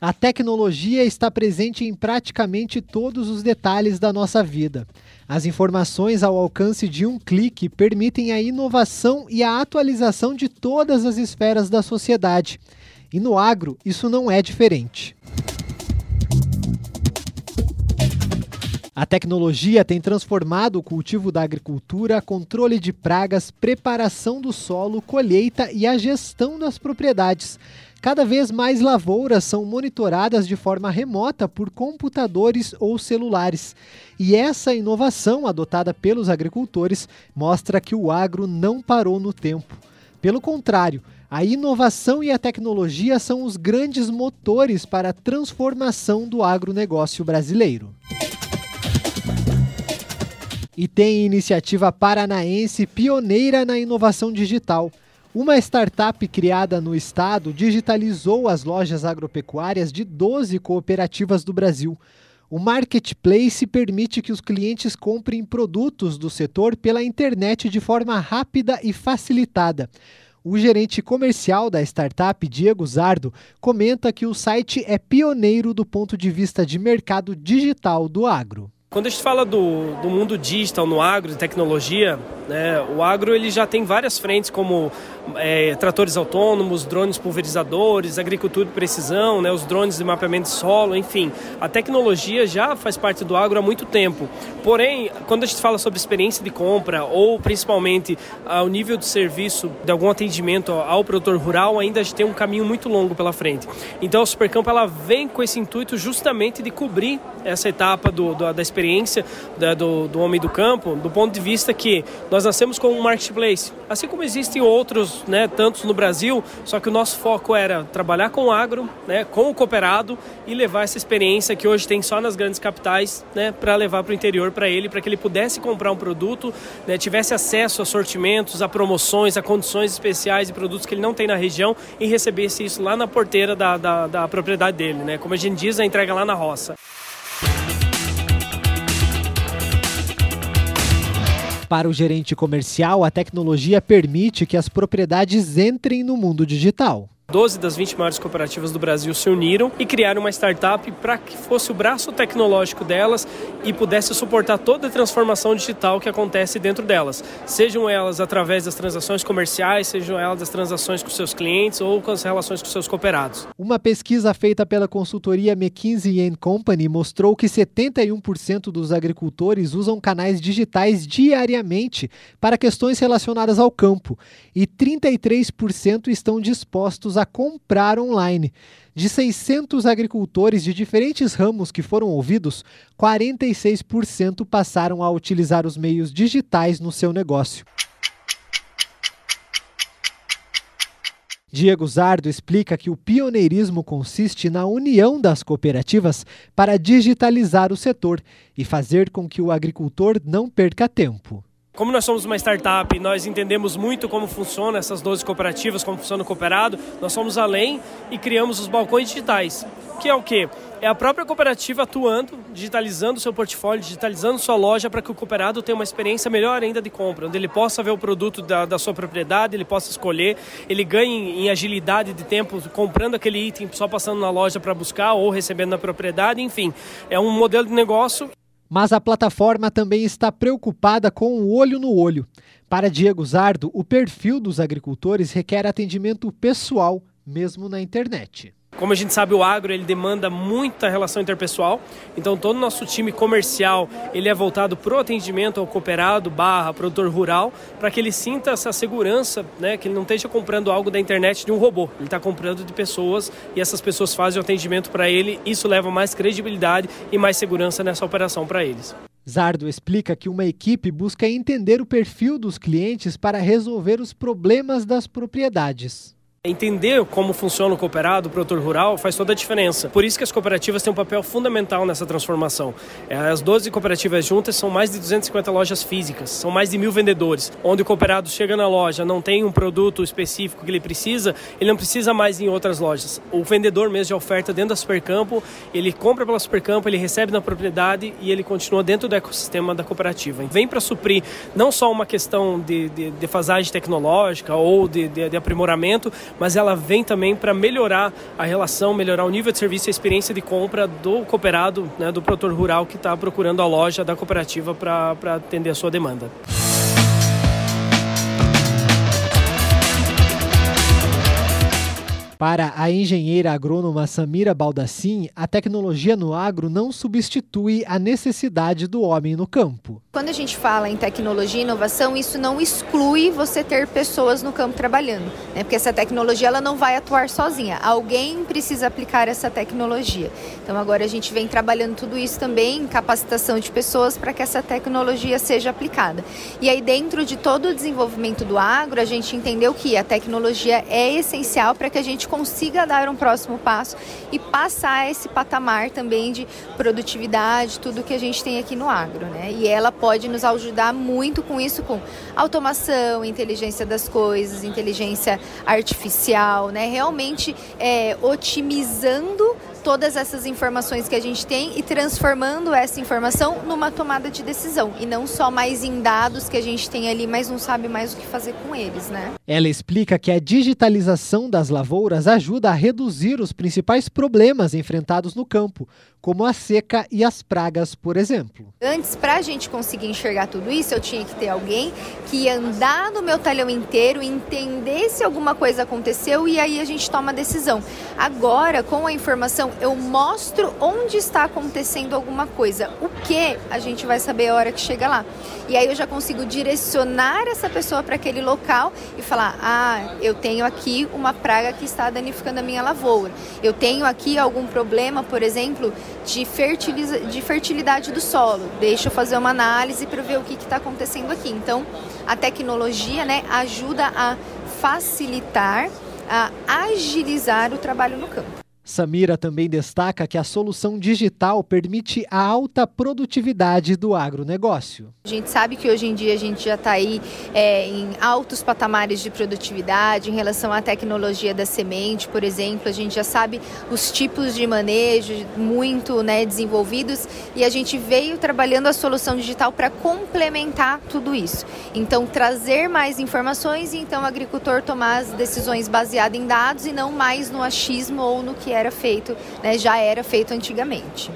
A tecnologia está presente em praticamente todos os detalhes da nossa vida. As informações ao alcance de um clique permitem a inovação e a atualização de todas as esferas da sociedade. E no agro, isso não é diferente. A tecnologia tem transformado o cultivo da agricultura, controle de pragas, preparação do solo, colheita e a gestão das propriedades. Cada vez mais lavouras são monitoradas de forma remota por computadores ou celulares. E essa inovação adotada pelos agricultores mostra que o agro não parou no tempo. Pelo contrário, a inovação e a tecnologia são os grandes motores para a transformação do agronegócio brasileiro. E tem iniciativa paranaense pioneira na inovação digital. Uma startup criada no estado digitalizou as lojas agropecuárias de 12 cooperativas do Brasil. O marketplace permite que os clientes comprem produtos do setor pela internet de forma rápida e facilitada. O gerente comercial da startup, Diego Zardo, comenta que o site é pioneiro do ponto de vista de mercado digital do agro. Quando a gente fala do, do mundo digital no agro, de tecnologia, né, o agro ele já tem várias frentes como é, tratores autônomos, drones pulverizadores, agricultura de precisão, né, os drones de mapeamento de solo, enfim. A tecnologia já faz parte do agro há muito tempo. Porém, quando a gente fala sobre experiência de compra ou principalmente ao nível de serviço de algum atendimento ao produtor rural, ainda a gente tem um caminho muito longo pela frente. Então a Supercampo ela vem com esse intuito justamente de cobrir essa etapa do, do da experiência experiência da, do, do homem do campo, do ponto de vista que nós nascemos com um marketplace, assim como existem outros, né, tantos no Brasil, só que o nosso foco era trabalhar com o agro, né, com o cooperado e levar essa experiência que hoje tem só nas grandes capitais, né, para levar para o interior para ele, para que ele pudesse comprar um produto, né, tivesse acesso a sortimentos, a promoções, a condições especiais de produtos que ele não tem na região e recebesse isso lá na porteira da, da, da propriedade dele, né, como a gente diz, a entrega lá na roça. Para o gerente comercial, a tecnologia permite que as propriedades entrem no mundo digital. 12 das 20 maiores cooperativas do Brasil se uniram e criaram uma startup para que fosse o braço tecnológico delas e pudesse suportar toda a transformação digital que acontece dentro delas. Sejam elas através das transações comerciais, sejam elas das transações com seus clientes ou com as relações com seus cooperados. Uma pesquisa feita pela consultoria McKinsey Company mostrou que 71% dos agricultores usam canais digitais diariamente para questões relacionadas ao campo e 33% estão dispostos a comprar online. De 600 agricultores de diferentes ramos que foram ouvidos, 46% passaram a utilizar os meios digitais no seu negócio. Diego Zardo explica que o pioneirismo consiste na união das cooperativas para digitalizar o setor e fazer com que o agricultor não perca tempo. Como nós somos uma startup, nós entendemos muito como funciona essas 12 cooperativas, como funciona o cooperado, nós fomos além e criamos os balcões digitais, que é o quê? É a própria cooperativa atuando, digitalizando seu portfólio, digitalizando sua loja para que o cooperado tenha uma experiência melhor ainda de compra, onde ele possa ver o produto da, da sua propriedade, ele possa escolher, ele ganhe em agilidade de tempo comprando aquele item, só passando na loja para buscar ou recebendo na propriedade, enfim. É um modelo de negócio mas a plataforma também está preocupada com o olho no olho. Para Diego Zardo, o perfil dos agricultores requer atendimento pessoal, mesmo na internet. Como a gente sabe, o agro ele demanda muita relação interpessoal, então todo o nosso time comercial ele é voltado para o atendimento ao cooperado barra produtor rural, para que ele sinta essa segurança, né, que ele não esteja comprando algo da internet de um robô, ele está comprando de pessoas e essas pessoas fazem o atendimento para ele, isso leva mais credibilidade e mais segurança nessa operação para eles. Zardo explica que uma equipe busca entender o perfil dos clientes para resolver os problemas das propriedades. Entender como funciona o cooperado, o produtor rural, faz toda a diferença. Por isso que as cooperativas têm um papel fundamental nessa transformação. É, as 12 cooperativas juntas são mais de 250 lojas físicas, são mais de mil vendedores. Onde o cooperado chega na loja, não tem um produto específico que ele precisa, ele não precisa mais em outras lojas. O vendedor mesmo de oferta dentro da Supercampo, ele compra pela Supercampo, ele recebe na propriedade e ele continua dentro do ecossistema da cooperativa. Vem para suprir não só uma questão de, de, de fasagem tecnológica ou de, de, de aprimoramento, mas ela vem também para melhorar a relação, melhorar o nível de serviço e a experiência de compra do cooperado, né, do produtor rural que está procurando a loja da cooperativa para atender a sua demanda. Para a engenheira agrônoma Samira Baldassin, a tecnologia no agro não substitui a necessidade do homem no campo. Quando a gente fala em tecnologia e inovação, isso não exclui você ter pessoas no campo trabalhando, né? porque essa tecnologia ela não vai atuar sozinha. Alguém precisa aplicar essa tecnologia. Então agora a gente vem trabalhando tudo isso também, capacitação de pessoas para que essa tecnologia seja aplicada. E aí dentro de todo o desenvolvimento do agro, a gente entendeu que a tecnologia é essencial para que a gente consiga dar um próximo passo e passar esse patamar também de produtividade, tudo que a gente tem aqui no agro, né? E ela pode nos ajudar muito com isso, com automação, inteligência das coisas, inteligência artificial, né? Realmente é, otimizando todas essas informações que a gente tem e transformando essa informação numa tomada de decisão e não só mais em dados que a gente tem ali, mas não sabe mais o que fazer com eles, né? Ela explica que a digitalização das lavouras ajuda a reduzir os principais problemas enfrentados no campo, como a seca e as pragas, por exemplo. Antes, para a gente conseguir enxergar tudo isso, eu tinha que ter alguém que ia andar no meu talhão inteiro, entender se alguma coisa aconteceu e aí a gente toma a decisão. Agora, com a informação, eu mostro onde está acontecendo alguma coisa. O que a gente vai saber a hora que chega lá. E aí eu já consigo direcionar essa pessoa para aquele local e falar: ah, eu tenho aqui uma praga que está danificando a minha lavoura. Eu tenho aqui algum problema, por exemplo, de, fertiliza de fertilidade do solo. Deixa eu fazer uma análise para ver o que está acontecendo aqui. Então, a tecnologia né, ajuda a facilitar, a agilizar o trabalho no campo. Samira também destaca que a solução digital permite a alta produtividade do agronegócio. A gente sabe que hoje em dia a gente já está aí é, em altos patamares de produtividade em relação à tecnologia da semente, por exemplo. A gente já sabe os tipos de manejo muito né, desenvolvidos e a gente veio trabalhando a solução digital para complementar tudo isso. Então, trazer mais informações e então o agricultor tomar as decisões baseadas em dados e não mais no achismo ou no que é era feito, né, já era feito antigamente.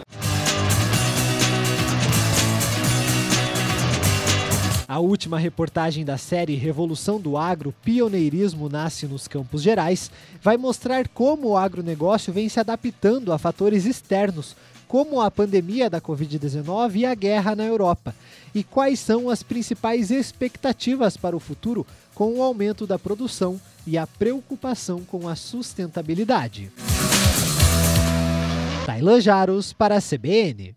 A última reportagem da série Revolução do Agro, Pioneirismo Nasce nos Campos Gerais, vai mostrar como o agronegócio vem se adaptando a fatores externos, como a pandemia da Covid-19 e a guerra na Europa, e quais são as principais expectativas para o futuro com o aumento da produção e a preocupação com a sustentabilidade. Tailan Jaros para a CBN.